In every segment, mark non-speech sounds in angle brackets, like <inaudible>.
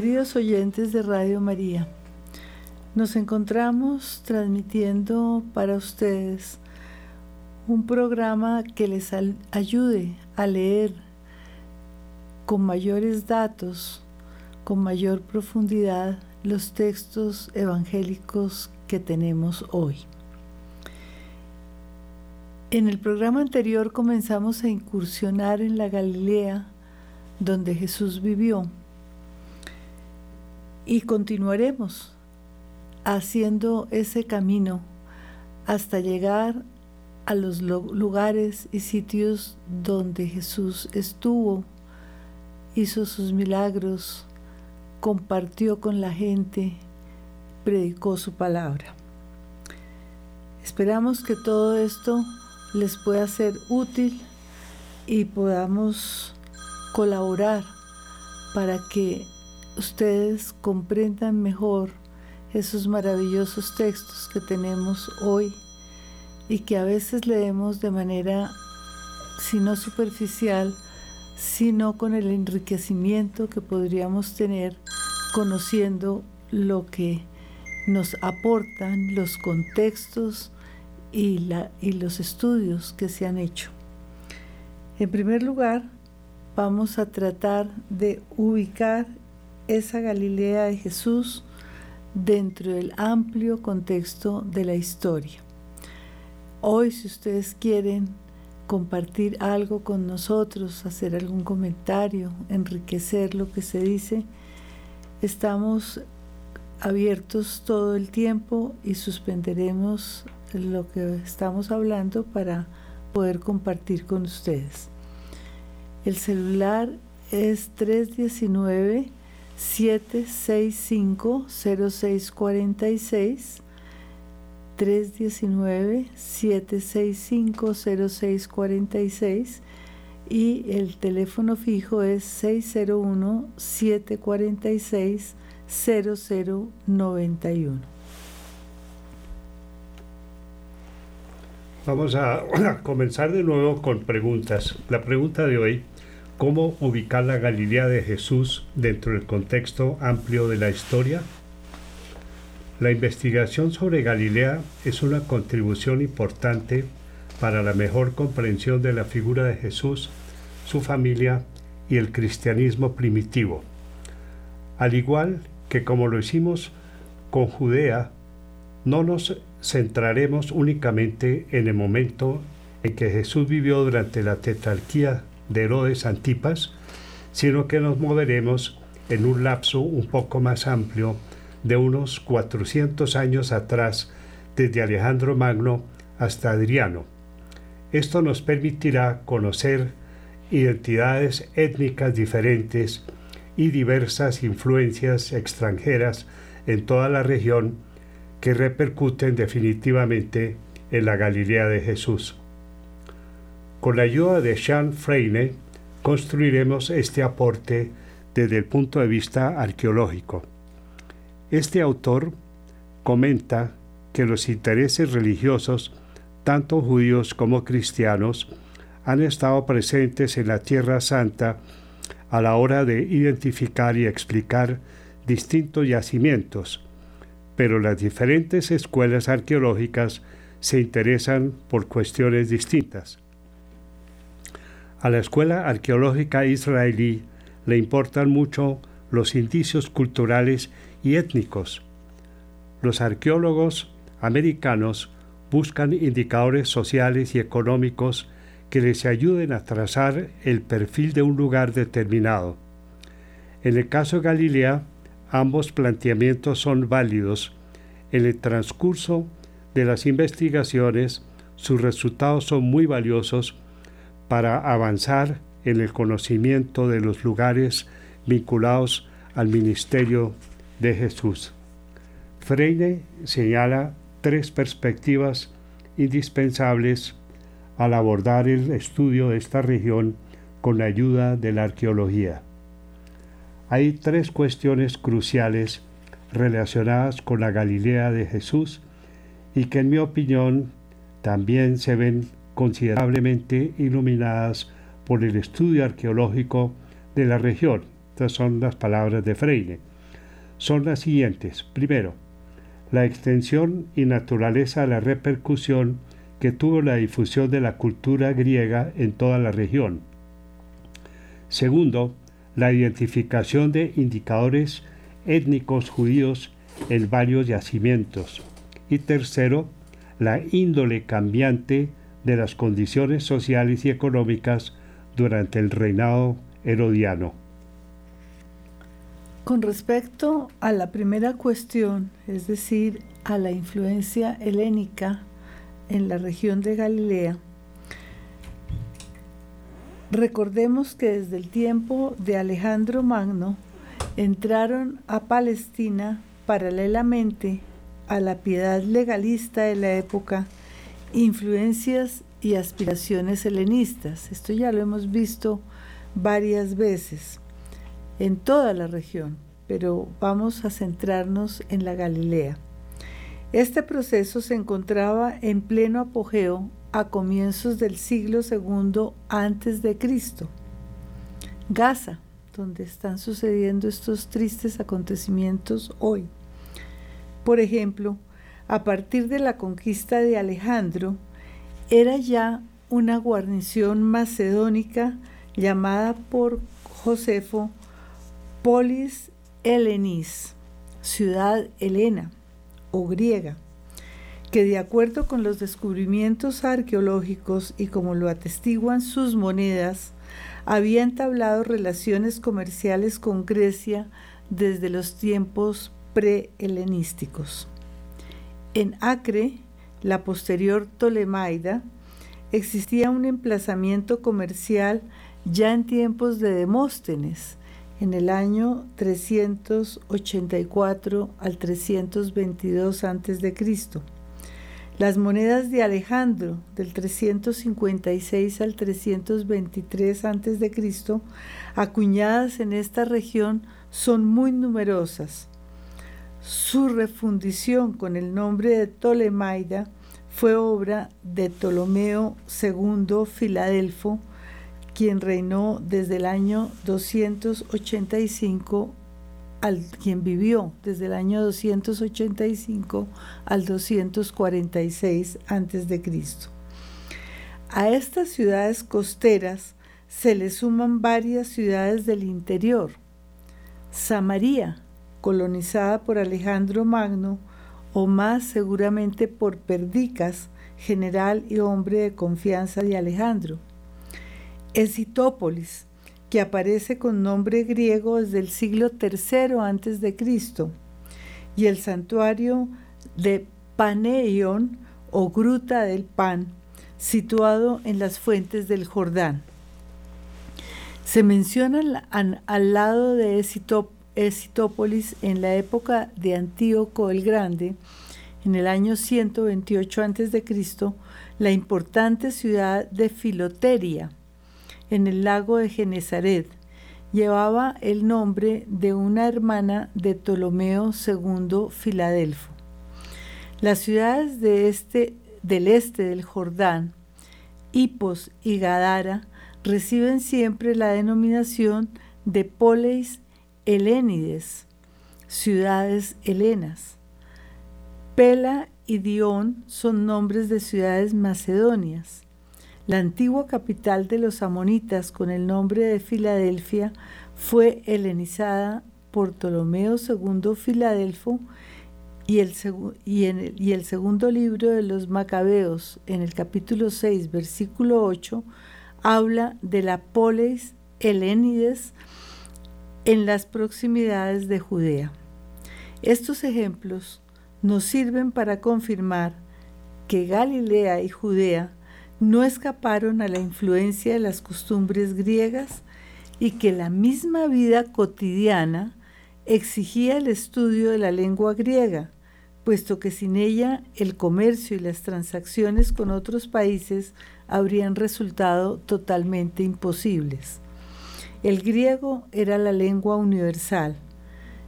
Queridos oyentes de Radio María, nos encontramos transmitiendo para ustedes un programa que les ayude a leer con mayores datos, con mayor profundidad los textos evangélicos que tenemos hoy. En el programa anterior comenzamos a incursionar en la Galilea, donde Jesús vivió, y continuaremos haciendo ese camino hasta llegar a los lugares y sitios donde Jesús estuvo, hizo sus milagros, compartió con la gente, predicó su palabra. Esperamos que todo esto les pueda ser útil y podamos colaborar para que ustedes comprendan mejor esos maravillosos textos que tenemos hoy y que a veces leemos de manera, si no superficial, sino con el enriquecimiento que podríamos tener conociendo lo que nos aportan los contextos y, la, y los estudios que se han hecho. En primer lugar, vamos a tratar de ubicar esa Galilea de Jesús dentro del amplio contexto de la historia. Hoy, si ustedes quieren compartir algo con nosotros, hacer algún comentario, enriquecer lo que se dice, estamos abiertos todo el tiempo y suspenderemos lo que estamos hablando para poder compartir con ustedes. El celular es 319 765 0646 319 765 0646 y el teléfono fijo es 601 746 0091. Vamos a, <clears throat> comenzar de nuevo con preguntas. La pregunta de hoy, ¿cómo ubicar la Galilea de Jesús dentro del contexto amplio de la historia? La investigación sobre Galilea es una contribución importante para la mejor comprensión de la figura de Jesús, su familia y el cristianismo primitivo. Al igual que como lo hicimos con Judea, no nos centraremos únicamente en el momento en que Jesús vivió durante la tetrarquía de Herodes Antipas, sino que nos moveremos en un lapso un poco más amplio de unos 400 años atrás, desde Alejandro Magno hasta Adriano. Esto nos permitirá conocer identidades étnicas diferentes y diversas influencias extranjeras en toda la región que repercuten definitivamente en la Galilea de Jesús. Con la ayuda de Jean Freine construiremos este aporte desde el punto de vista arqueológico. Este autor comenta que los intereses religiosos, tanto judíos como cristianos, han estado presentes en la Tierra Santa a la hora de identificar y explicar distintos yacimientos, pero las diferentes escuelas arqueológicas se interesan por cuestiones distintas. A la escuela arqueológica israelí le importan mucho los indicios culturales y étnicos. Los arqueólogos americanos buscan indicadores sociales y económicos que les ayuden a trazar el perfil de un lugar determinado. En el caso de Galilea, Ambos planteamientos son válidos. En el transcurso de las investigaciones, sus resultados son muy valiosos para avanzar en el conocimiento de los lugares vinculados al ministerio de Jesús. Freire señala tres perspectivas indispensables al abordar el estudio de esta región con la ayuda de la arqueología hay tres cuestiones cruciales relacionadas con la Galilea de Jesús y que en mi opinión también se ven considerablemente iluminadas por el estudio arqueológico de la región, Estas son las palabras de Freire. Son las siguientes. Primero, la extensión y naturaleza de la repercusión que tuvo la difusión de la cultura griega en toda la región. Segundo, la identificación de indicadores étnicos judíos en varios yacimientos. Y tercero, la índole cambiante de las condiciones sociales y económicas durante el reinado herodiano. Con respecto a la primera cuestión, es decir, a la influencia helénica en la región de Galilea, recordemos que desde el tiempo de Alejandro Magno entraron a Palestina paralelamente a la piedad legalista de la época influencias y aspiraciones helenistas. Esto ya lo hemos visto varias veces en toda la región, pero vamos a centrarnos en la Galilea. Este proceso se encontraba en pleno apogeo a comienzos del siglo II antes de Cristo. Gaza, donde están sucediendo estos tristes acontecimientos hoy. Por ejemplo, a partir de la conquista de Alejandro, era ya una guarnición macedónica llamada por Josefo Polis Helenis, ciudad helena o griega, que de acuerdo con los descubrimientos arqueológicos y como lo atestiguan sus monedas, había entablado relaciones comerciales con Grecia desde los tiempos pre-helenísticos. En Acre, la posterior Ptolemaida, existía un emplazamiento comercial ya en tiempos de Demóstenes, en el año 384 al 322 a.C. Las monedas de Alejandro del 356 al 323 a.C., acuñadas en esta región, son muy numerosas. Su refundición con el nombre de Ptolemaida fue obra de Ptolomeo II Filadelfo, quien reinó desde el año 285 al quien vivió desde el año 285 al 246 a.C. A estas ciudades costeras se le suman varias ciudades del interior. Samaria, colonizada por Alejandro Magno, o más seguramente por Perdicas, general y hombre de confianza de Alejandro. Esitópolis, que aparece con nombre griego desde el siglo III antes de Cristo, y el santuario de Paneion o Gruta del Pan, situado en las fuentes del Jordán. Se menciona al, lado de Esitópolis en la época de Antíoco el Grande, en el año 128 a.C., la importante ciudad de Filoteria, en el lago de Genezaret. Llevaba el nombre de una hermana de Ptolomeo II Filadelfo. Las ciudades de este, del este del Jordán, Hipos y Gadara, reciben siempre la denominación de Poleis Helénides, ciudades helenas. Pela y Dion son nombres de ciudades macedonias. La antigua capital de los amonitas con el nombre de Filadelfia fue helenizada por Ptolomeo II Filadelfo y el, segundo libro de los Macabeos, en el capítulo 6, versículo 8, habla de la polis helénides en las proximidades de Judea. Estos ejemplos nos sirven para confirmar que Galilea y Judea no escaparon a la influencia de las costumbres griegas y que la misma vida cotidiana exigía el estudio de la lengua griega, puesto que sin ella el comercio y las transacciones con otros países habrían resultado totalmente imposibles. El griego era la lengua universal.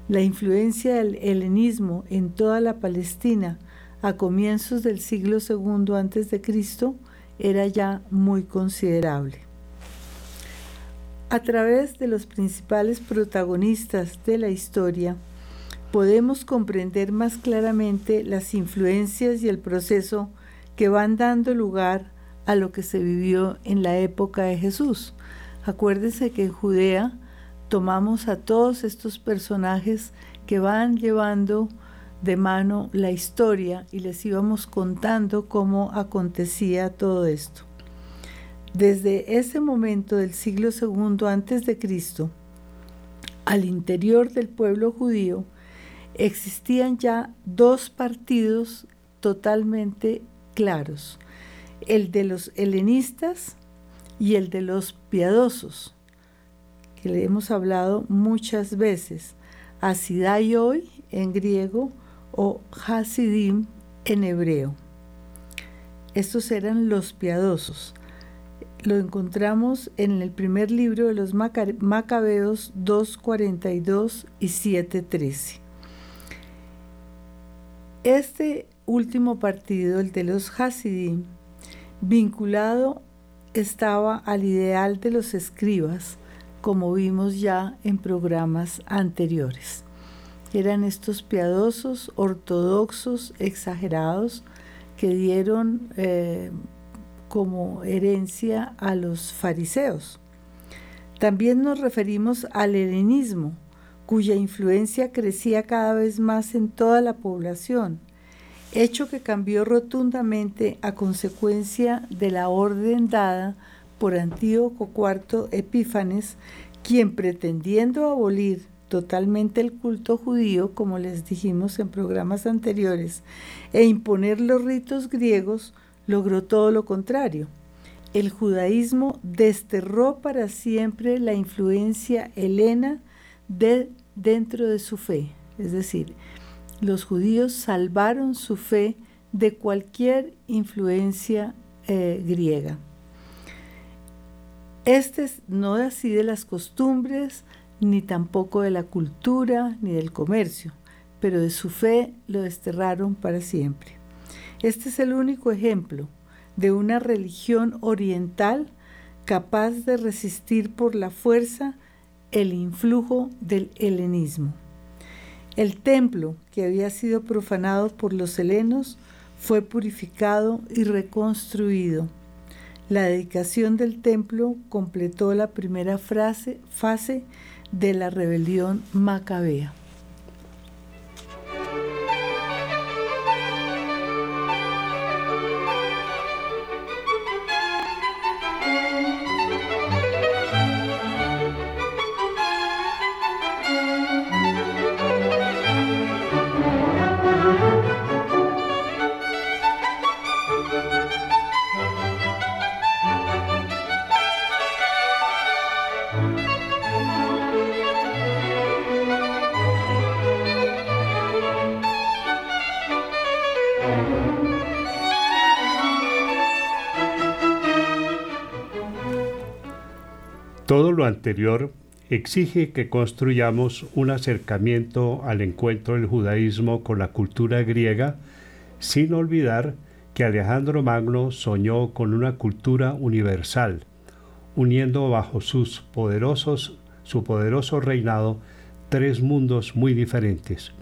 La influencia del helenismo en toda la Palestina a comienzos del siglo II a.C era ya muy considerable. A través de los principales protagonistas de la historia, podemos comprender más claramente las influencias y el proceso que van dando lugar a lo que se vivió en la época de Jesús. Acuérdense que en Judea tomamos a todos estos personajes que van llevando de mano la historia y les íbamos contando cómo acontecía todo esto. Desde ese momento del siglo II antes de Cristo, al interior del pueblo judío existían ya dos partidos totalmente claros, el de los helenistas y el de los piadosos, que le hemos hablado muchas veces, Asidai hoy en griego o Hasidim en hebreo. Estos eran los piadosos. Lo encontramos en el primer libro de los Macabeos 2.42 y 7.13. Este último partido, el de los Hasidim, vinculado estaba al ideal de los escribas, como vimos ya en programas anteriores eran estos piadosos, ortodoxos, exagerados, que dieron eh, como herencia a los fariseos. También nos referimos al helenismo, cuya influencia crecía cada vez más en toda la población, hecho que cambió rotundamente a consecuencia de la orden dada por Antíoco IV Epífanes, quien pretendiendo abolir totalmente el culto judío, como les dijimos en programas anteriores, e imponer los ritos griegos, logró todo lo contrario. El judaísmo desterró para siempre la influencia helena de, dentro de su fe. Es decir, los judíos salvaron su fe de cualquier influencia eh, griega. Este no así de las costumbres, ni tampoco de la cultura ni del comercio, pero de su fe lo desterraron para siempre. Este es el único ejemplo de una religión oriental capaz de resistir por la fuerza el influjo del helenismo. El templo, que había sido profanado por los helenos, fue purificado y reconstruido. La dedicación del templo completó la primera fase de la rebelión macabea. Todo lo anterior exige que construyamos un acercamiento al encuentro del judaísmo con la cultura griega, sin olvidar que Alejandro Magno soñó con una cultura universal, uniendo bajo sus poderosos, su poderoso reinado tres mundos muy diferentes,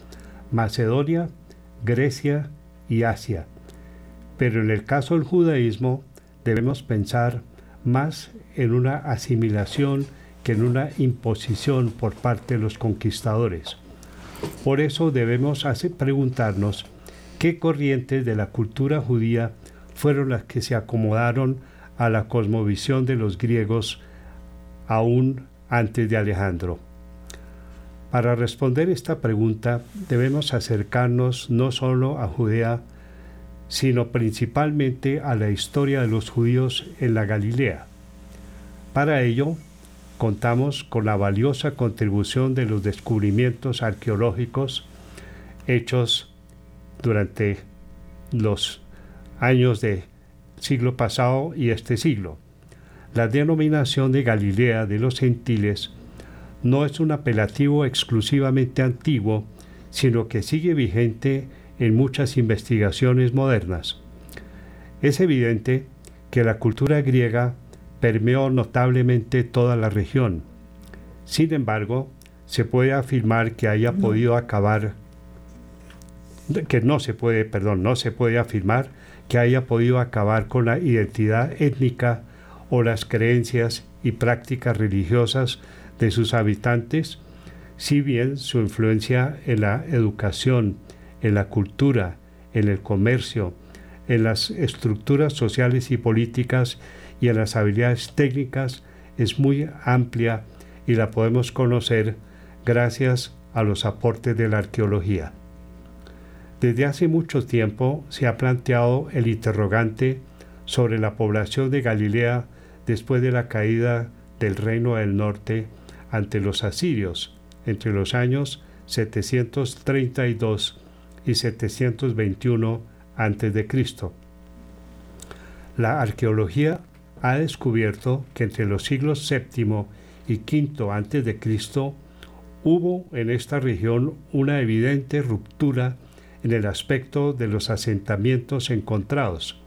Macedonia, Grecia y Asia. Pero en el caso del judaísmo debemos pensar más en una asimilación que en una imposición por parte de los conquistadores. Por eso debemos preguntarnos qué corrientes de la cultura judía fueron las que se acomodaron a la cosmovisión de los griegos aún antes de Alejandro. Para responder esta pregunta debemos acercarnos no solo a Judea, sino principalmente a la historia de los judíos en la Galilea. Para ello, contamos con la valiosa contribución de los descubrimientos arqueológicos hechos durante los años del siglo pasado y este siglo. La denominación de Galilea de los gentiles no es un apelativo exclusivamente antiguo, sino que sigue vigente en muchas investigaciones modernas. Es evidente que la cultura griega permeó notablemente toda la región. Sin embargo, se puede afirmar que haya podido acabar que no se puede, perdón, no se puede afirmar que haya podido acabar con la identidad étnica o las creencias y prácticas religiosas de sus habitantes, si bien su influencia en la educación, en la cultura, en el comercio, en las estructuras sociales y políticas y en las habilidades técnicas es muy amplia y la podemos conocer gracias a los aportes de la arqueología. Desde hace mucho tiempo se ha planteado el interrogante sobre la población de Galilea después de la caída del reino del norte ante los asirios entre los años 732 y 721 a.C. La arqueología ha descubierto que entre los siglos VII y V a.C. hubo en esta región una evidente ruptura en el aspecto de los asentamientos encontrados,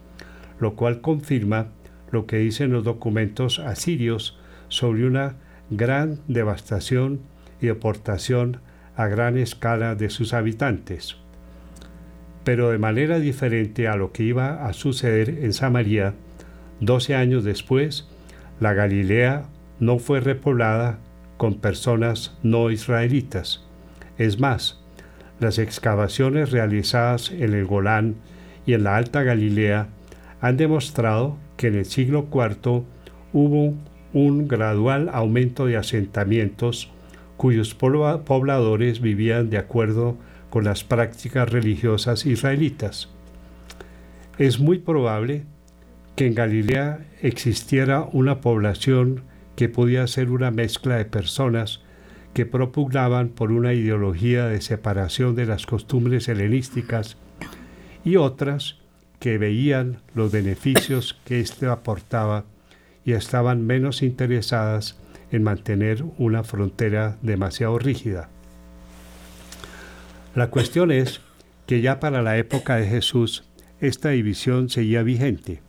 lo cual confirma lo que dicen los documentos asirios sobre una gran devastación y deportación a gran escala de sus habitantes. Pero de manera diferente a lo que iba a suceder en Samaria, doce años después, la Galilea no fue repoblada con personas no israelitas. Es más, las excavaciones realizadas en el Golán y en la Alta Galilea han demostrado que en el siglo IV hubo un gradual aumento de asentamientos cuyos pobladores vivían de acuerdo con las prácticas religiosas israelitas. Es muy probable que en Galilea existiera una población que podía ser una mezcla de personas que propugnaban por una ideología de separación de las costumbres helenísticas y otras que veían los beneficios que éste aportaba y estaban menos interesadas en mantener una frontera demasiado rígida. La cuestión es que ya para la época de Jesús esta división seguía vigente.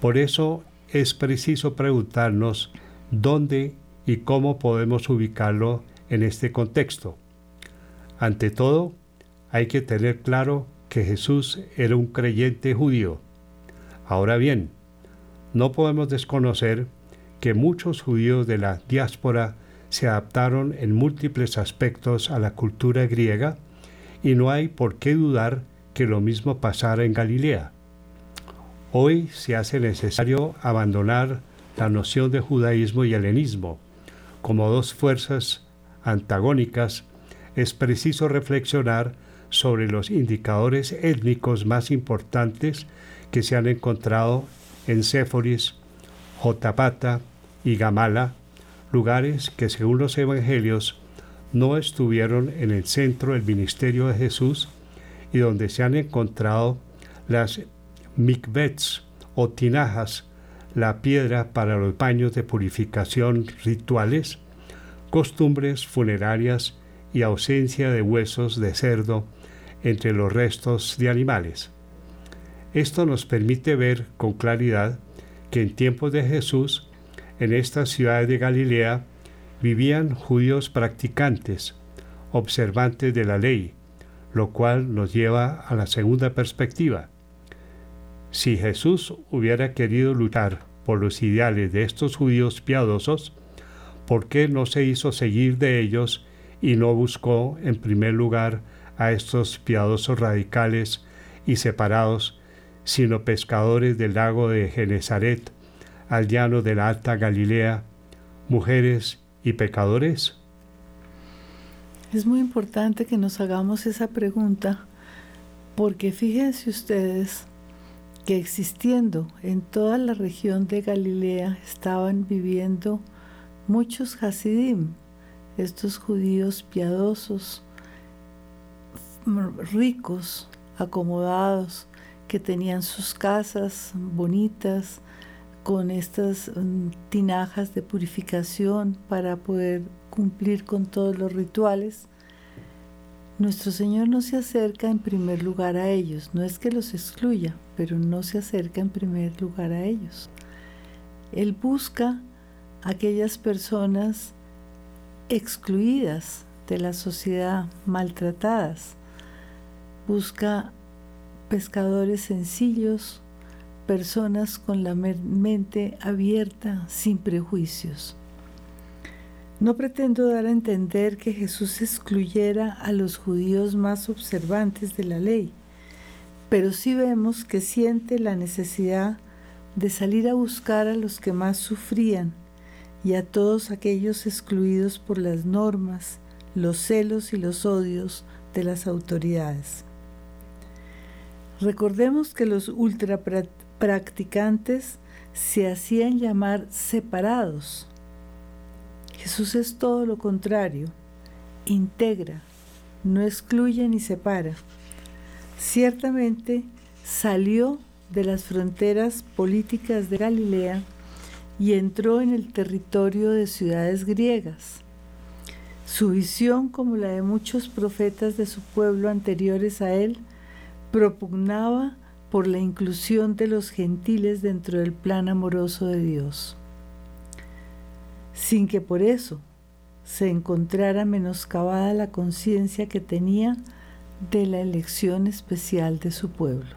Por eso es preciso preguntarnos dónde y cómo podemos ubicarlo en este contexto. Ante todo, hay que tener claro que Jesús era un creyente judío. Ahora bien, no podemos desconocer que muchos judíos de la diáspora se adaptaron en múltiples aspectos a la cultura griega y no hay por qué dudar que lo mismo pasara en Galilea. Hoy se hace necesario abandonar la noción de judaísmo y helenismo como dos fuerzas antagónicas, es preciso reflexionar sobre los indicadores étnicos más importantes que se han encontrado en Séforis, Jotapata y Gamala, lugares que según los evangelios no estuvieron en el centro del ministerio de Jesús y donde se han encontrado las mikvets o tinajas la piedra para los baños de purificación rituales, costumbres funerarias y ausencia de huesos de cerdo entre los restos de animales. Esto nos permite ver con claridad que en tiempos de Jesús, en estas ciudades de Galilea, vivían judíos practicantes, observantes de la ley, lo cual nos lleva a la segunda perspectiva. Si Jesús hubiera querido luchar por los ideales de estos judíos piadosos, ¿por qué no se hizo seguir de ellos y no buscó en primer lugar a estos piadosos radicales y separados, sino pescadores del lago de Genezaret, al llano de la Alta Galilea, mujeres y pecadores? Es muy importante que nos hagamos esa pregunta porque fíjense ustedes que existiendo en toda la región de Galilea estaban viviendo muchos Hasidim, estos judíos piadosos, ricos, acomodados, que tenían sus casas bonitas, con estas mm, tinajas de purificación para poder cumplir con todos los rituales nuestro Señor no se acerca en primer lugar a ellos, no es que los excluya, pero no se acerca en primer lugar a ellos. Él busca aquellas personas excluidas de la sociedad, maltratadas. Busca pescadores sencillos, personas con la mente abierta, sin prejuicios. No pretendo dar a entender que Jesús excluyera a los judíos más observantes de la ley, pero sí vemos que siente la necesidad de salir a buscar a los que más sufrían y a todos aquellos excluidos por las normas, los celos y los odios de las autoridades. Recordemos que los ultrapracticantes se hacían llamar separados. Jesús es todo lo contrario, integra, no excluye ni separa. Ciertamente salió de las fronteras políticas de Galilea y entró en el territorio de ciudades griegas. Su visión, como la de muchos profetas de su pueblo anteriores a él, propugnaba por la inclusión de los gentiles dentro del plan amoroso de Dios, sin que por eso se encontrara menoscabada la conciencia que tenía de la elección especial de su pueblo.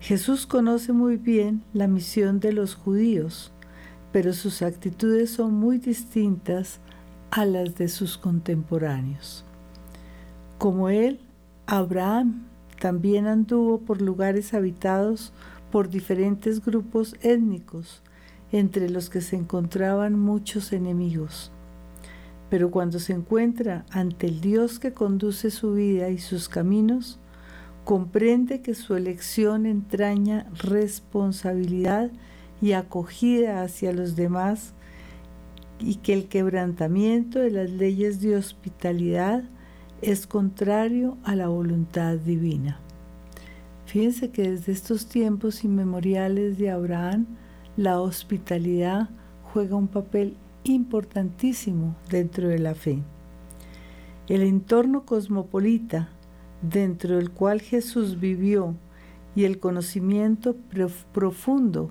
Jesús conoce muy bien la misión de los judíos, pero sus actitudes son muy distintas a las de sus contemporáneos. Como él, Abraham también anduvo por lugares habitados por diferentes grupos étnicos, entre los que se encontraban muchos enemigos. Pero cuando se encuentra ante el Dios que conduce su vida y sus caminos, comprende que su elección entraña responsabilidad y acogida hacia los demás y que el quebrantamiento de las leyes de hospitalidad es contrario a la voluntad divina. Fíjense que desde estos tiempos inmemoriales de Abraham, la hospitalidad juega un papel importantísimo dentro de la fe. El entorno cosmopolita dentro del cual Jesús vivió y el conocimiento profundo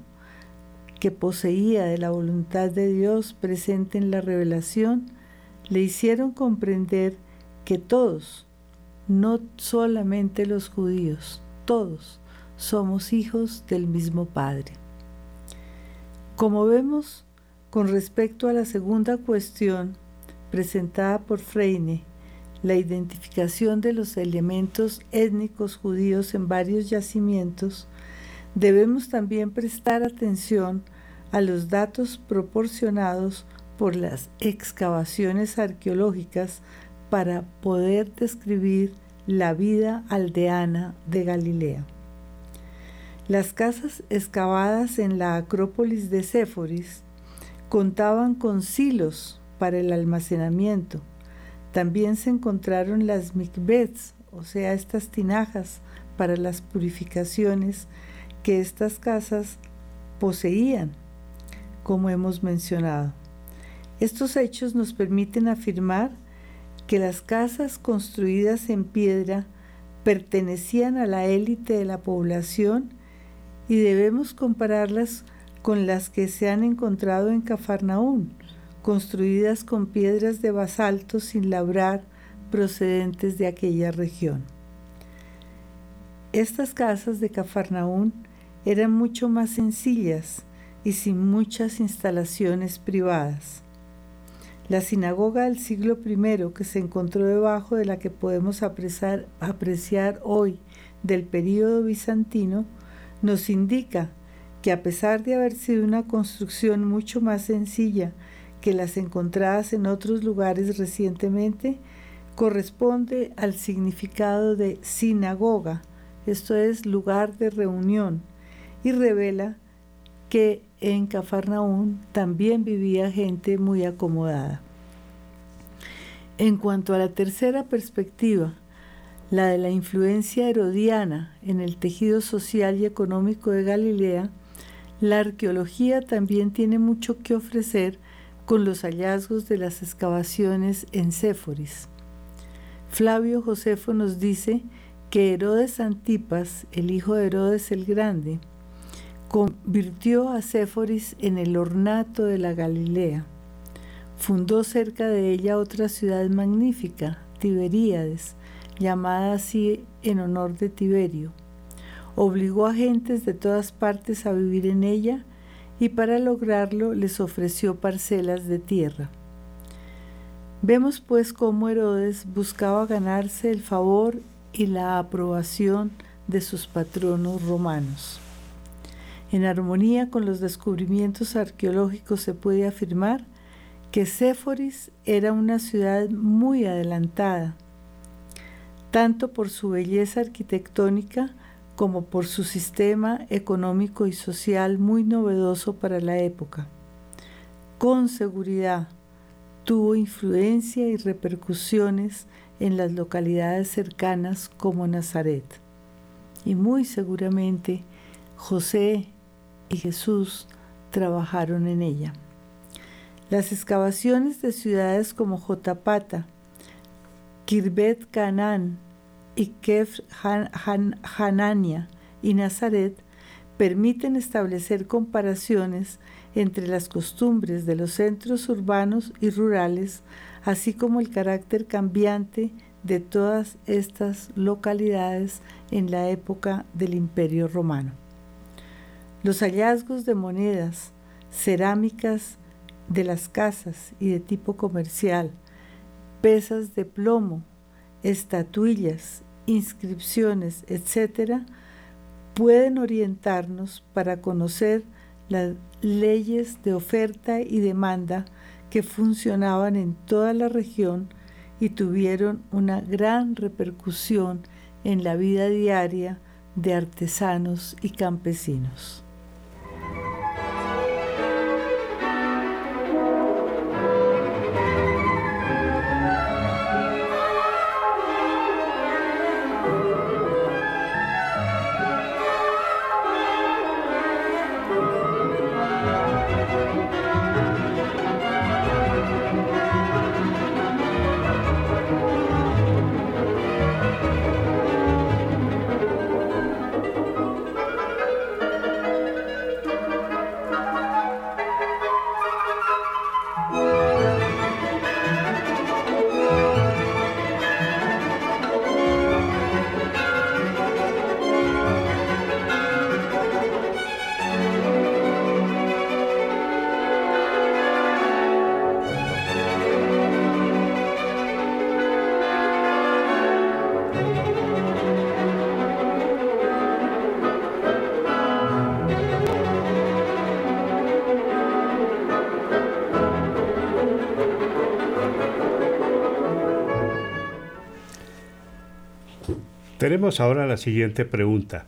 que poseía de la voluntad de Dios presente en la revelación, le hicieron comprender que todos, no solamente los judíos, todos somos hijos del mismo Padre. Como vemos, con respecto a la segunda cuestión presentada por Freine, la identificación de los elementos étnicos judíos en varios yacimientos, debemos también prestar atención a los datos proporcionados por las excavaciones arqueológicas para poder describir la vida aldeana de Galilea. Las casas excavadas en la Acrópolis de Séforis contaban con silos para el almacenamiento, también se encontraron las mikvets, o sea, estas tinajas para las purificaciones que estas casas poseían, como hemos mencionado. Estos hechos nos permiten afirmar que las casas construidas en piedra pertenecían a la élite de la población y debemos compararlas con las que se han encontrado en Cafarnaún, construidas con piedras de basalto sin labrar procedentes de aquella región. Estas casas de Cafarnaún eran mucho más sencillas y sin muchas instalaciones privadas. La sinagoga del siglo I que se encontró debajo de la que podemos apreciar, apreciar hoy del período bizantino nos indica que a pesar de haber sido una construcción mucho más sencilla que las encontradas en otros lugares recientemente, corresponde al significado de sinagoga, esto es lugar de reunión, y revela que en Cafarnaún también vivía gente muy acomodada. En cuanto a la tercera perspectiva, la de la influencia herodiana en el tejido social y económico de Galilea, la arqueología también tiene mucho que ofrecer con los hallazgos de las excavaciones en Séforis. Flavio Josefo nos dice que Herodes Antipas, el hijo de Herodes el Grande, convirtió a Séforis en el ornato de la Galilea. Fundó cerca de ella otra ciudad magnífica, Tiberíades, llamada así en honor de Tiberio. Obligó a gentes de todas partes a vivir en ella y para lograrlo les ofreció parcelas de tierra. Vemos pues cómo Herodes buscaba ganarse el favor y la aprobación de sus patronos romanos. En armonía con los descubrimientos arqueológicos se puede afirmar que Séforis era una ciudad muy adelantada, tanto por su belleza arquitectónica como por su sistema económico y social muy novedoso para la época. Con seguridad tuvo influencia y repercusiones en las localidades cercanas como Nazaret. Y muy seguramente José y Jesús trabajaron en ella. Las excavaciones de ciudades como Jotapata, Kirbet Canán y Kef Hanania y Nazaret permiten establecer comparaciones entre las costumbres de los centros urbanos y rurales, así como el carácter cambiante de todas estas localidades en la época del Imperio Romano. Los hallazgos de monedas, cerámicas de las casas y de tipo comercial, pesas de plomo, estatuillas, inscripciones, etc., pueden orientarnos para conocer las leyes de oferta y demanda que funcionaban en toda la región y tuvieron una gran repercusión en la vida diaria de artesanos y campesinos. Tenemos ahora la siguiente pregunta.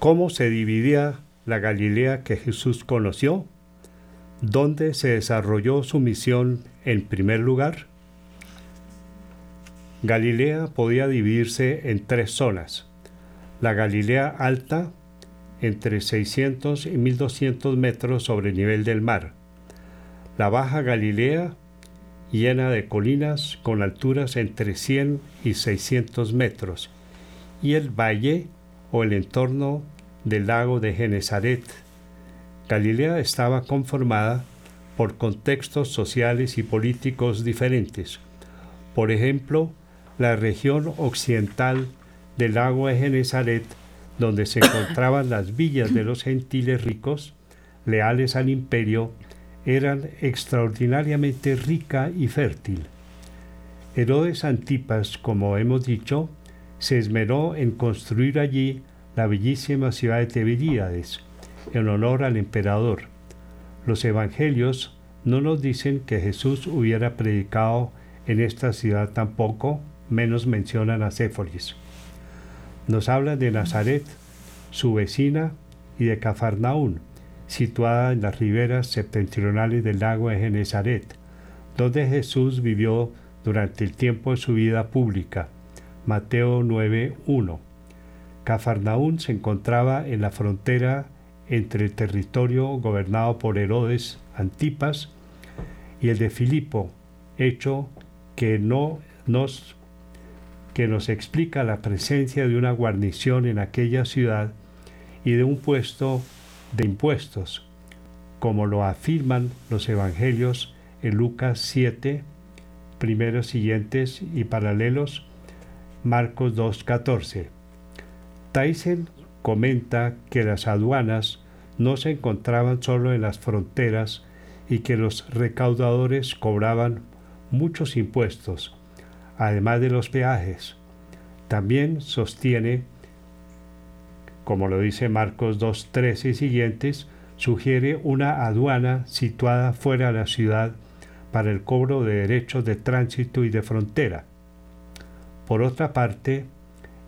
¿Cómo se dividía la Galilea que Jesús conoció? ¿Dónde se desarrolló su misión en primer lugar? Galilea podía dividirse en tres zonas. La Galilea alta, entre 600 y 1200 metros sobre el nivel del mar. La Baja Galilea, llena de colinas con alturas entre 100 y 600 metros y el valle o el entorno del lago de Genezaret. Galilea estaba conformada por contextos sociales y políticos diferentes. Por ejemplo, la región occidental del lago de Genezaret, donde se encontraban las villas de los gentiles ricos, leales al imperio, eran extraordinariamente rica y fértil. Herodes Antipas, como hemos dicho, se esmeró en construir allí la bellísima ciudad de Tiberíades, en honor al emperador. Los evangelios no nos dicen que Jesús hubiera predicado en esta ciudad tampoco, menos mencionan a Séforis. Nos hablan de Nazaret, su vecina, y de Cafarnaún, situada en las riberas septentrionales del lago de Genezaret, donde Jesús vivió durante el tiempo de su vida pública Mateo 9.1. Cafarnaún se encontraba en la frontera entre el territorio gobernado por Herodes Antipas y el de Filipo, hecho que, no nos, que nos explica la presencia de una guarnición en aquella ciudad y de un puesto de impuestos, como lo afirman los evangelios en Lucas 7, primeros siguientes y paralelos, Marcos 2.14. Tyson comenta que las aduanas no se encontraban solo en las fronteras y que los recaudadores cobraban muchos impuestos, además de los peajes. También sostiene, como lo dice Marcos 2.13 y siguientes, sugiere una aduana situada fuera de la ciudad para el cobro de derechos de tránsito y de frontera. Por otra parte,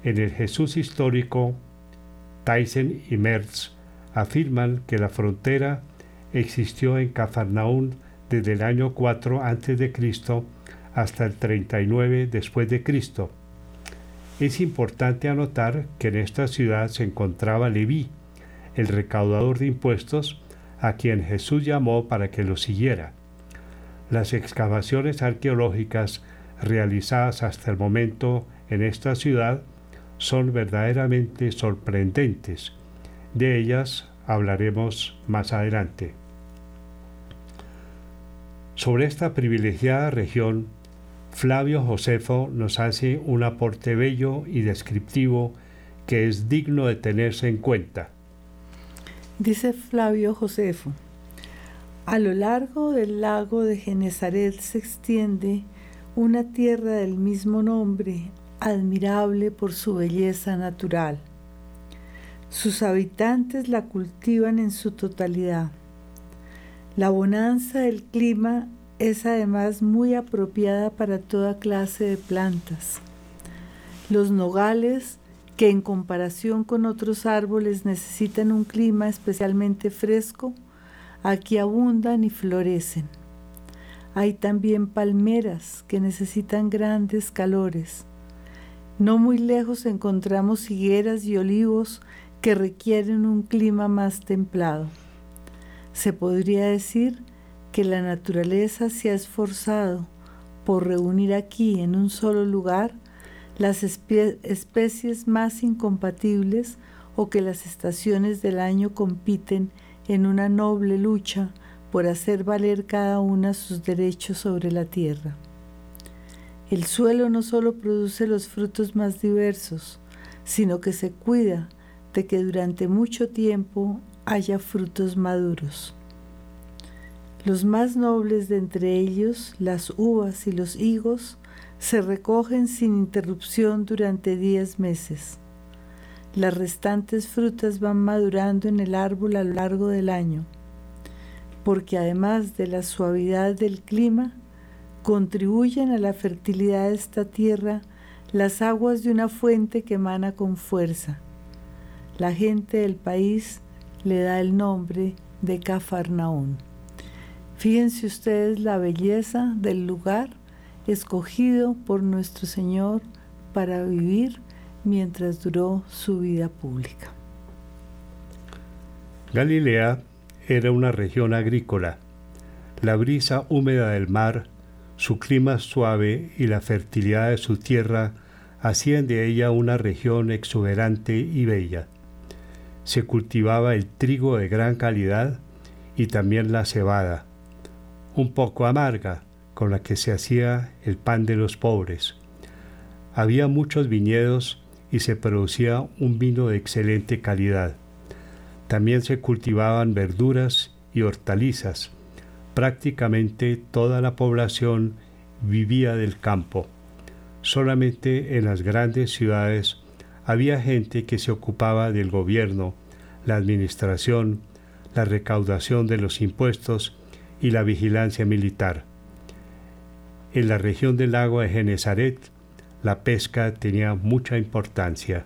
en el Jesús histórico, Tyson y Merz afirman que la frontera existió en Cafarnaún desde el año 4 a.C. hasta el 39 después de Cristo. Es importante anotar que en esta ciudad se encontraba Leví, el recaudador de impuestos, a quien Jesús llamó para que lo siguiera. Las excavaciones arqueológicas realizadas hasta el momento en esta ciudad son verdaderamente sorprendentes. De ellas hablaremos más adelante. Sobre esta privilegiada región, Flavio Josefo nos hace un aporte bello y descriptivo que es digno de tenerse en cuenta. Dice Flavio Josefo, a lo largo del lago de Genezaret se extiende una tierra del mismo nombre, admirable por su belleza natural. Sus habitantes la cultivan en su totalidad. La bonanza del clima es además muy apropiada para toda clase de plantas. Los nogales, que en comparación con otros árboles necesitan un clima especialmente fresco, aquí abundan y florecen. Hay también palmeras que necesitan grandes calores. No muy lejos encontramos higueras y olivos que requieren un clima más templado. Se podría decir que la naturaleza se ha esforzado por reunir aquí en un solo lugar las especies más incompatibles o que las estaciones del año compiten en una noble lucha por hacer valer cada una sus derechos sobre la tierra. El suelo no solo produce los frutos más diversos, sino que se cuida de que durante mucho tiempo haya frutos maduros. Los más nobles de entre ellos, las uvas y los higos, se recogen sin interrupción durante diez meses. Las restantes frutas van madurando en el árbol a lo largo del año porque además de la suavidad del clima, contribuyen a la fertilidad de esta tierra las aguas de una fuente que emana con fuerza. La gente del país le da el nombre de Cafarnaún. Fíjense ustedes la belleza del lugar escogido por nuestro Señor para vivir mientras duró su vida pública. Galilea era una región agrícola. La brisa húmeda del mar, su clima suave y la fertilidad de su tierra hacían de ella una región exuberante y bella. Se cultivaba el trigo de gran calidad y también la cebada, un poco amarga, con la que se hacía el pan de los pobres. Había muchos viñedos y se producía un vino de excelente calidad. También se cultivaban verduras y hortalizas. Prácticamente toda la población vivía del campo. Solamente en las grandes ciudades había gente que se ocupaba del gobierno, la administración, la recaudación de los impuestos y la vigilancia militar. En la región del lago de Genezaret, la pesca tenía mucha importancia.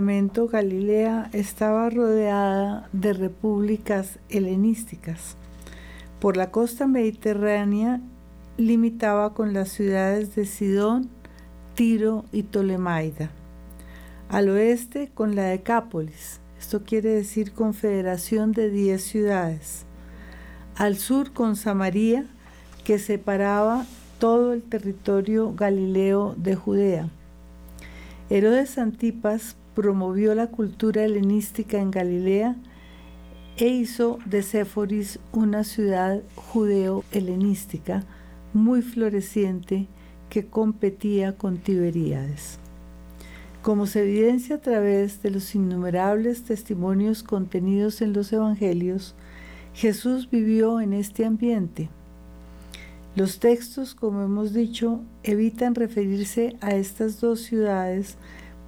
Galilea estaba rodeada de repúblicas helenísticas. Por la costa mediterránea limitaba con las ciudades de Sidón, Tiro y Tolemaida. Al oeste con la Decápolis, esto quiere decir confederación de diez ciudades. Al sur con Samaria, que separaba todo el territorio galileo de Judea Herodes Antipas promovió la cultura helenística en Galilea e hizo de Séforis una ciudad judeo-helenística muy floreciente que competía con Tiberíades. Como se evidencia a través de los innumerables testimonios contenidos en los Evangelios, Jesús vivió en este ambiente. Los textos, como hemos dicho, evitan referirse a estas dos ciudades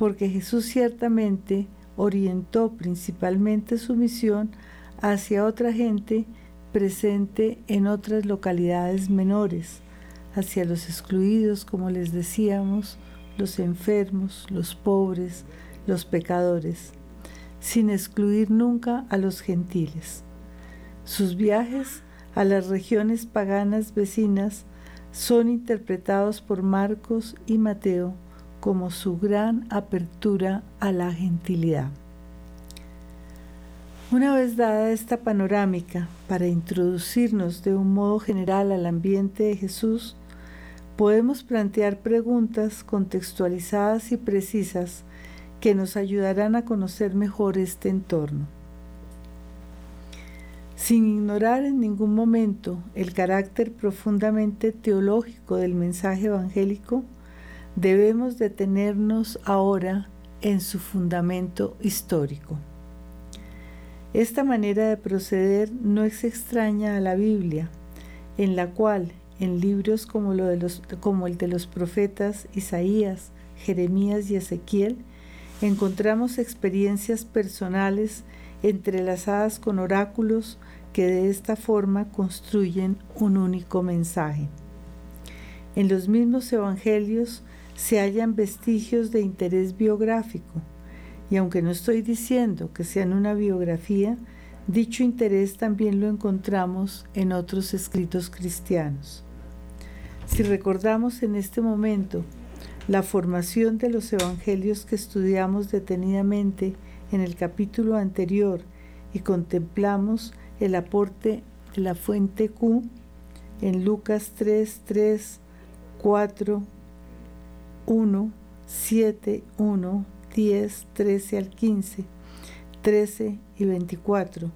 porque Jesús ciertamente orientó principalmente su misión hacia otra gente presente en otras localidades menores, hacia los excluidos, como les decíamos, los enfermos, los pobres, los pecadores, sin excluir nunca a los gentiles. Sus viajes a las regiones paganas vecinas son interpretados por Marcos y Mateo como su gran apertura a la gentilidad. Una vez dada esta panorámica para introducirnos de un modo general al ambiente de Jesús, podemos plantear preguntas contextualizadas y precisas que nos ayudarán a conocer mejor este entorno. Sin ignorar en ningún momento el carácter profundamente teológico del mensaje evangélico, debemos detenernos ahora en su fundamento histórico. Esta manera de proceder no es extraña a la Biblia, en la cual, en libros como, lo de los, como el de los profetas Isaías, Jeremías y Ezequiel, encontramos experiencias personales entrelazadas con oráculos que de esta forma construyen un único mensaje. En los mismos evangelios se hallan vestigios de interés biográfico, y aunque no estoy diciendo que sean una biografía, dicho interés también lo encontramos en otros escritos cristianos. Si recordamos en este momento la formación de los evangelios que estudiamos detenidamente en el capítulo anterior y contemplamos el aporte de la fuente Q en Lucas 3, 3, 4, 1, 7, 1, 10, 13 al 15, 13 y 24,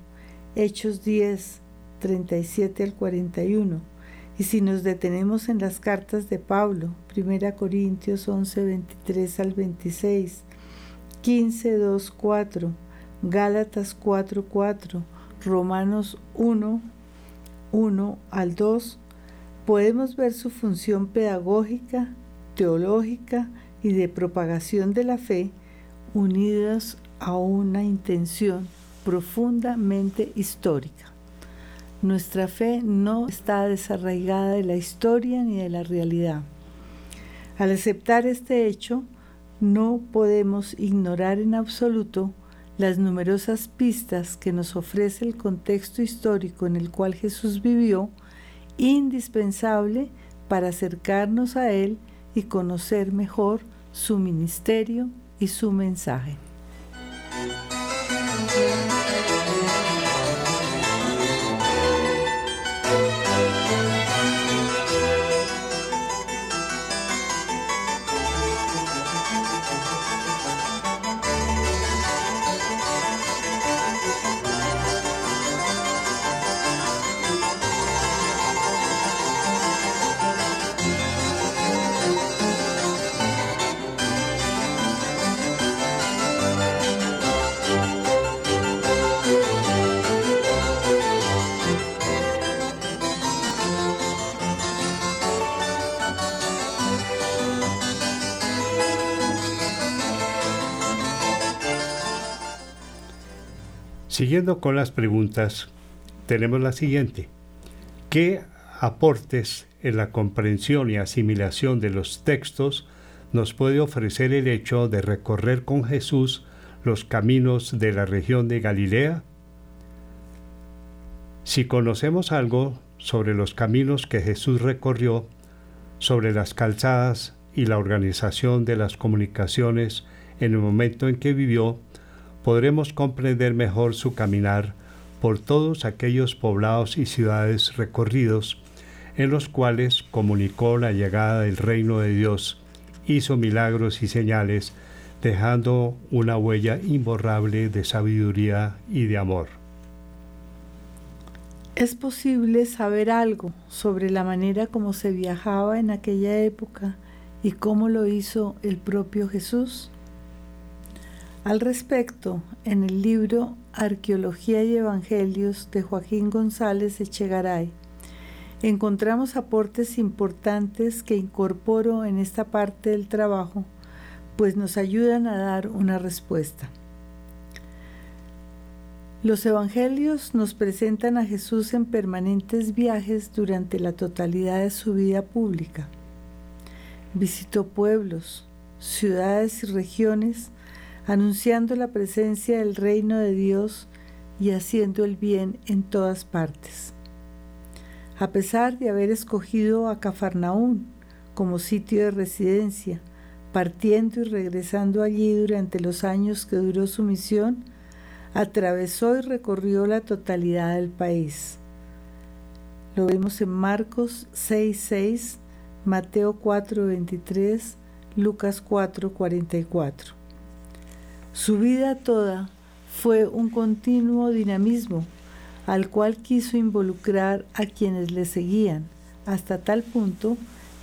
Hechos 10, 37 al 41. Y si nos detenemos en las cartas de Pablo, 1 Corintios 11, 23 al 26, 15, 2, 4, Gálatas 4, 4, Romanos 1, 1 al 2, podemos ver su función pedagógica, teológica y de propagación de la fe unidas a una intención profundamente histórica. Nuestra fe no está desarraigada de la historia ni de la realidad. Al aceptar este hecho, no podemos ignorar en absoluto las numerosas pistas que nos ofrece el contexto histórico en el cual Jesús vivió, indispensable para acercarnos a Él y conocer mejor su ministerio y su mensaje. Siguiendo con las preguntas, tenemos la siguiente. ¿Qué aportes en la comprensión y asimilación de los textos nos puede ofrecer el hecho de recorrer con Jesús los caminos de la región de Galilea? Si conocemos algo sobre los caminos que Jesús recorrió, sobre las calzadas y la organización de las comunicaciones en el momento en que vivió, podremos comprender mejor su caminar por todos aquellos poblados y ciudades recorridos en los cuales comunicó la llegada del reino de Dios, hizo milagros y señales, dejando una huella imborrable de sabiduría y de amor. Es posible saber algo sobre la manera como se viajaba en aquella época y cómo lo hizo el propio Jesús. Al respecto, en el libro Arqueología y Evangelios de Joaquín González Echegaray, encontramos aportes importantes que incorporo en esta parte del trabajo, pues nos ayudan a dar una respuesta. Los evangelios nos presentan a Jesús en permanentes viajes durante la totalidad de su vida pública. Visitó pueblos, ciudades y regiones, anunciando la presencia del reino de Dios y haciendo el bien en todas partes a pesar de haber escogido a Cafarnaún como sitio de residencia, partiendo y regresando allí durante los años que duró su misión, atravesó y recorrió la totalidad del país. Lo vemos en Marcos 6:6, Mateo 4:23, Lucas 4:44. Su vida toda fue un continuo dinamismo al cual quiso involucrar a quienes le seguían, hasta tal punto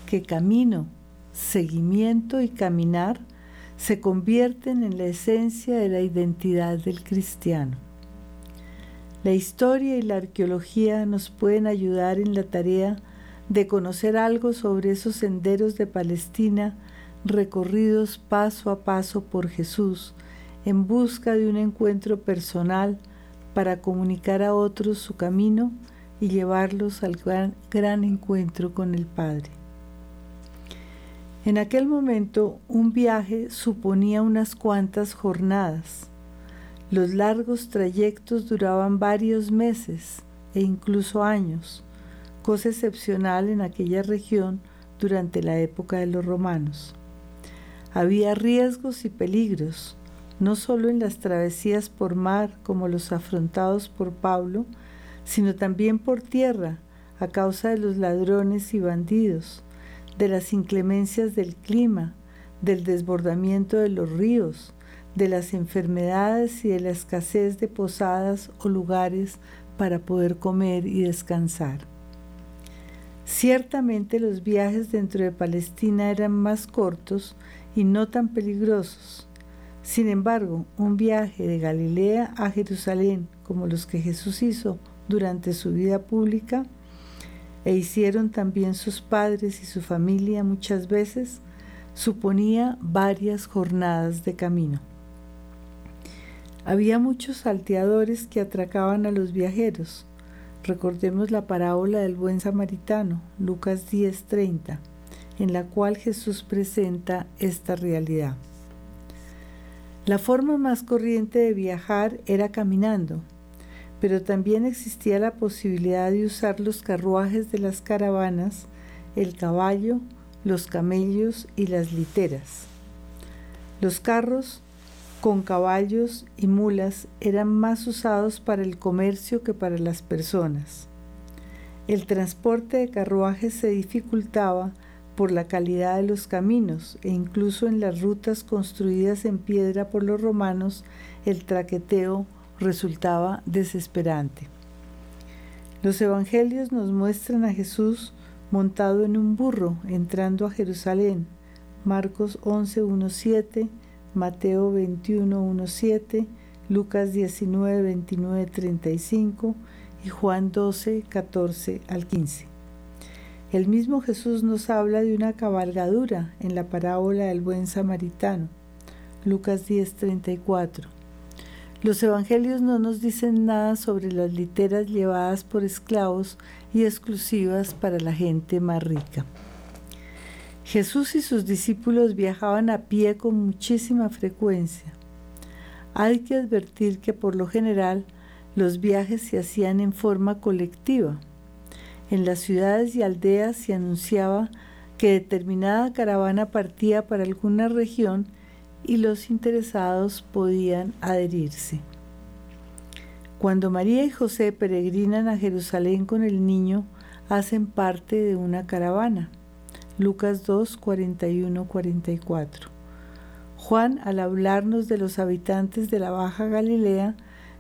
que camino, seguimiento y caminar se convierten en la esencia de la identidad del cristiano. La historia y la arqueología nos pueden ayudar en la tarea de conocer algo sobre esos senderos de Palestina recorridos paso a paso por Jesús en busca de un encuentro personal para comunicar a otros su camino y llevarlos al gran, encuentro con el Padre. En aquel momento un viaje suponía unas cuantas jornadas. Los largos trayectos duraban varios meses e incluso años, cosa excepcional en aquella región durante la época de los romanos. Había riesgos y peligros, no solo en las travesías por mar como los afrontados por Pablo, sino también por tierra a causa de los ladrones y bandidos, de las inclemencias del clima, del desbordamiento de los ríos, de las enfermedades y de la escasez de posadas o lugares para poder comer y descansar. Ciertamente los viajes dentro de Palestina eran más cortos y no tan peligrosos, sin embargo, un viaje de Galilea a Jerusalén, como los que Jesús hizo durante su vida pública, e hicieron también sus padres y su familia muchas veces, suponía varias jornadas de camino. Había muchos salteadores que atracaban a los viajeros. Recordemos la parábola del buen samaritano, Lucas 10:30, en la cual Jesús presenta esta realidad. La forma más corriente de viajar era caminando, pero también existía la posibilidad de usar los carruajes de las caravanas, el caballo, los camellos y las literas. Los carros con caballos y mulas eran más usados para el comercio que para las personas. El transporte de carruajes se dificultaba por la calidad de los caminos e incluso en las rutas construidas en piedra por los romanos el traqueteo resultaba desesperante. Los evangelios nos muestran a Jesús montado en un burro entrando a Jerusalén, Marcos 11.1.7, Mateo 21.1.7, Lucas 19, 35 y Juan 12, 14 al 15. El mismo Jesús nos habla de una cabalgadura en la parábola del buen samaritano, Lucas 10:34. Los evangelios no nos dicen nada sobre las literas llevadas por esclavos y exclusivas para la gente más rica. Jesús y sus discípulos viajaban a pie con muchísima frecuencia. Hay que advertir que por lo general los viajes se hacían en forma colectiva. En las ciudades y aldeas se anunciaba que determinada caravana partía para alguna región y los interesados podían adherirse. Cuando María y José peregrinan a Jerusalén con el niño, hacen parte de una caravana. Lucas 2, 41, 44. Juan, al hablarnos de los habitantes de la Baja Galilea,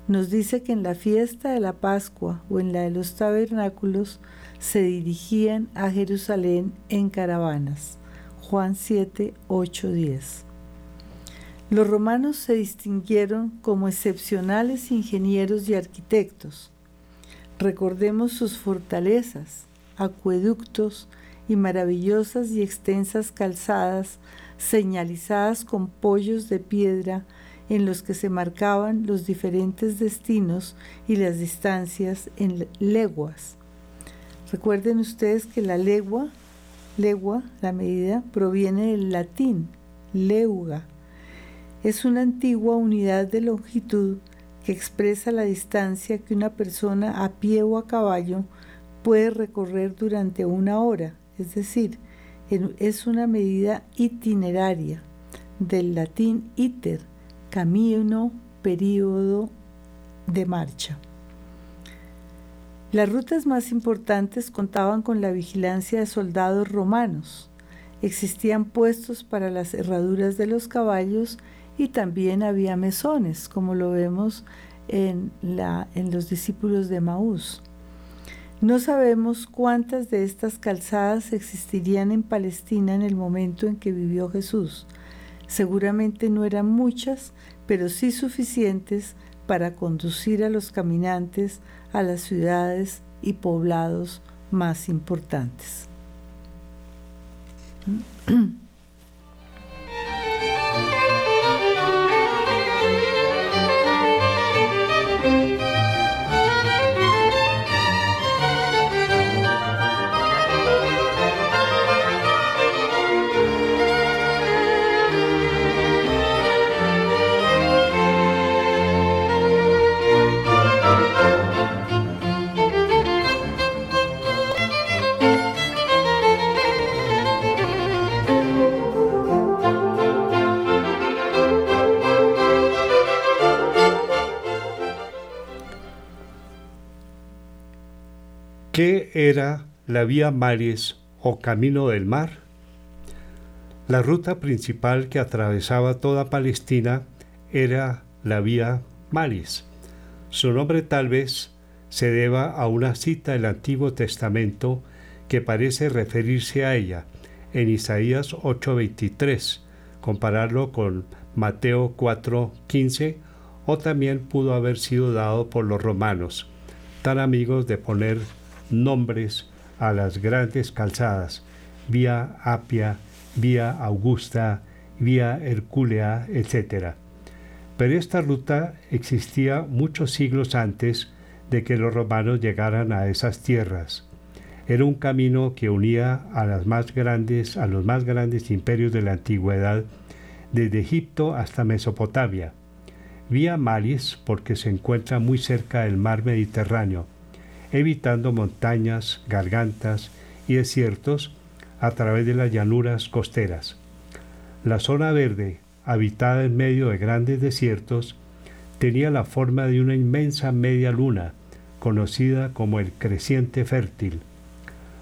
nos dice que en la fiesta de la Pascua o en la de los tabernáculos se dirigían a Jerusalén en caravanas. Juan 7, 8, 10. Los romanos se distinguieron como excepcionales ingenieros y arquitectos. Recordemos sus fortalezas, acueductos y maravillosas y extensas calzadas señalizadas con pollos de piedra en los que se marcaban los diferentes destinos y las distancias en leguas. Recuerden ustedes que la legua, legua, la medida, proviene del latín, leuga. Es una antigua unidad de longitud que expresa la distancia que una persona a pie o a caballo puede recorrer durante una hora, es decir, es una medida itineraria, del latín iter, camino, período de marcha. Las rutas más importantes contaban con la vigilancia de soldados romanos. Existían puestos para las herraduras de los caballos y también había mesones, como lo vemos en, en los discípulos de Maús. No sabemos cuántas de estas calzadas existirían en Palestina en el momento en que vivió Jesús. Seguramente no eran muchas, pero sí suficientes para conducir a los caminantes a las ciudades y poblados más importantes. Era la vía Maris o Camino del Mar? La ruta principal que atravesaba toda Palestina era la vía Maris. Su nombre tal vez se deba a una cita del Antiguo Testamento que parece referirse a ella en Isaías 8:23, compararlo con Mateo 4:15 o también pudo haber sido dado por los romanos, tan amigos de poner nombres a las grandes calzadas, vía Apia, vía Augusta, vía Hercúlea, etc. Pero esta ruta existía muchos siglos antes de que los romanos llegaran a esas tierras. Era un camino que unía a, grandes, los más grandes imperios de la antigüedad, desde Egipto hasta Mesopotamia. Vía Maris porque se encuentra muy cerca del mar Mediterráneo, evitando montañas, gargantas y desiertos a través de las llanuras costeras. La zona verde, habitada en medio de grandes desiertos, tenía la forma de una inmensa media luna, conocida como el creciente fértil.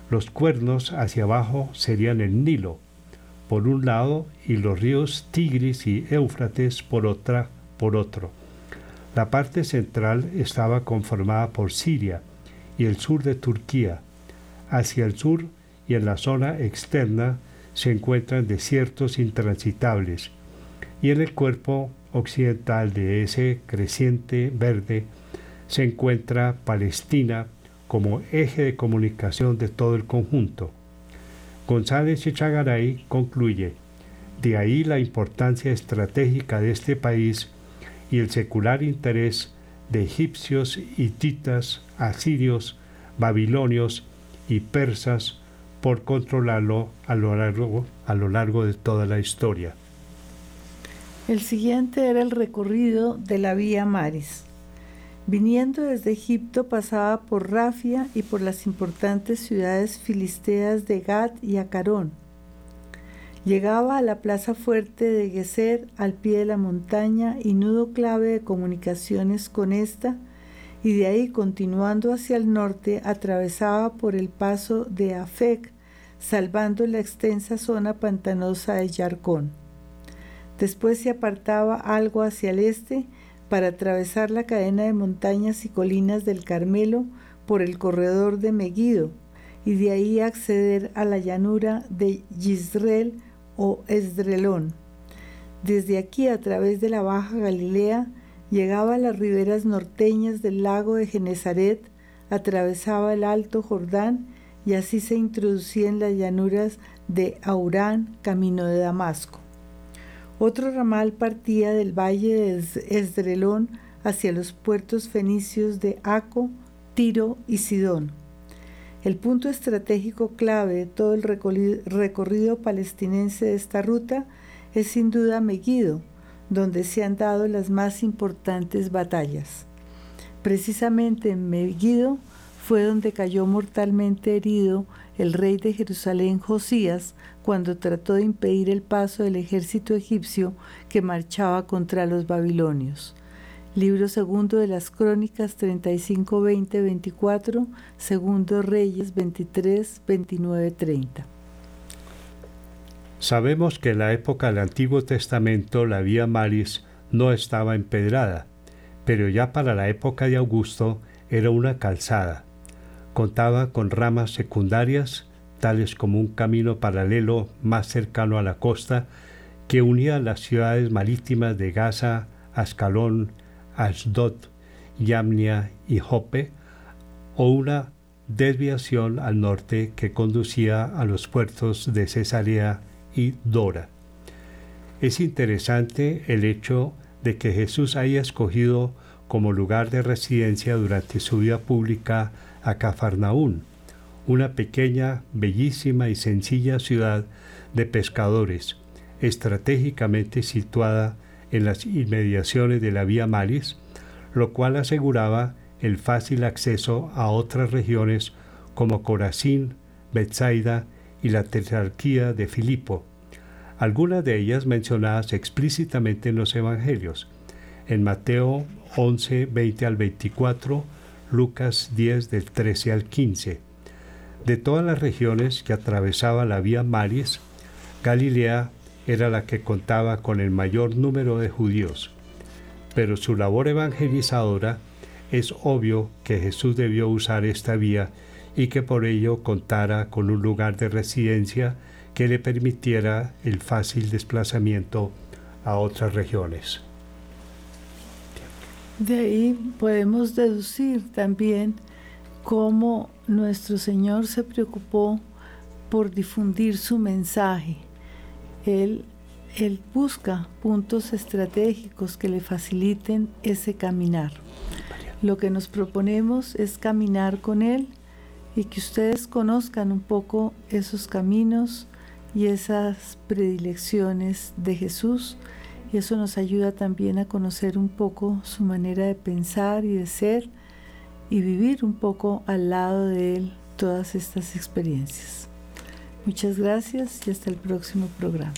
Los cuernos hacia abajo serían el Nilo, por un lado, y los ríos Tigris y Éufrates por otra, por otro. La parte central estaba conformada por Siria, y el sur de Turquía. Hacia el sur y en la zona externa se encuentran desiertos intransitables y en el cuerpo occidental de ese creciente verde se encuentra Palestina como eje de comunicación de todo el conjunto. González Echegaray concluye, de ahí la importancia estratégica de este país y el secular interés de egipcios, hititas, asirios, babilonios y persas por controlarlo a lo largo, a lo largo de toda la historia. El siguiente era el recorrido de la Vía Maris. Viniendo desde Egipto pasaba por Rafia y por las importantes ciudades filisteas de Gad y Acarón. Llegaba a la plaza fuerte de Geser al pie de la montaña y nudo clave de comunicaciones con esta, y de ahí continuando hacia el norte atravesaba por el paso de Afec, salvando la extensa zona pantanosa de Yarcón. Después se apartaba algo hacia el este para atravesar la cadena de montañas y colinas del Carmelo por el corredor de Megiddo y de ahí acceder a la llanura de Yisrael o Esdrelón. Desde aquí, a través de la Baja Galilea, llegaba a las riberas norteñas del lago de Genezaret, atravesaba el Alto Jordán y así se introducía en las llanuras de Aurán, camino de Damasco. Otro ramal partía del valle de Esdrelón hacia los puertos fenicios de Aco, Tiro y Sidón. El punto estratégico clave de todo el recorrido palestinense de esta ruta es sin duda Megiddo, donde se han dado las más importantes batallas. Precisamente en Megiddo fue donde cayó mortalmente herido el rey de Jerusalén Josías cuando trató de impedir el paso del ejército egipcio que marchaba contra los babilonios. Libro segundo de las Crónicas 35, 20, 24, segundo Reyes 23, 29, 30. Sabemos que en la época del Antiguo Testamento la vía Maris no estaba empedrada, pero ya para la época de Augusto era una calzada. Contaba con ramas secundarias tales como un camino paralelo más cercano a la costa que unía las ciudades marítimas de Gaza, Ascalón, Asdod, Yamnia y Jope, o una desviación al norte que conducía a los puertos de Cesarea y Dora. Es interesante el hecho de que Jesús haya escogido como lugar de residencia durante su vida pública a Cafarnaún, una pequeña, bellísima y sencilla ciudad de pescadores, estratégicamente situada en las inmediaciones de la vía Malis, lo cual aseguraba el fácil acceso a otras regiones como Corazín, Bethsaida y la tetrarquía de Filipo, algunas de ellas mencionadas explícitamente en los Evangelios, en Mateo 11, 20 al 24, Lucas 10 del 13 al 15, de todas las regiones que atravesaba la vía Maris, Galilea era la que contaba con el mayor número de judíos. Pero su labor evangelizadora es obvio que Jesús debió usar esta vía y que por ello contara con un lugar de residencia que le permitiera el fácil desplazamiento a otras regiones. De ahí podemos deducir también cómo nuestro Señor se preocupó por difundir su mensaje. Él, busca puntos estratégicos que le faciliten ese caminar. Lo que nos proponemos es caminar con Él y que ustedes conozcan un poco esos caminos y esas predilecciones de Jesús. Y eso nos ayuda también a conocer un poco su manera de pensar y de ser y vivir un poco al lado de Él todas estas experiencias. Muchas gracias y hasta el próximo programa.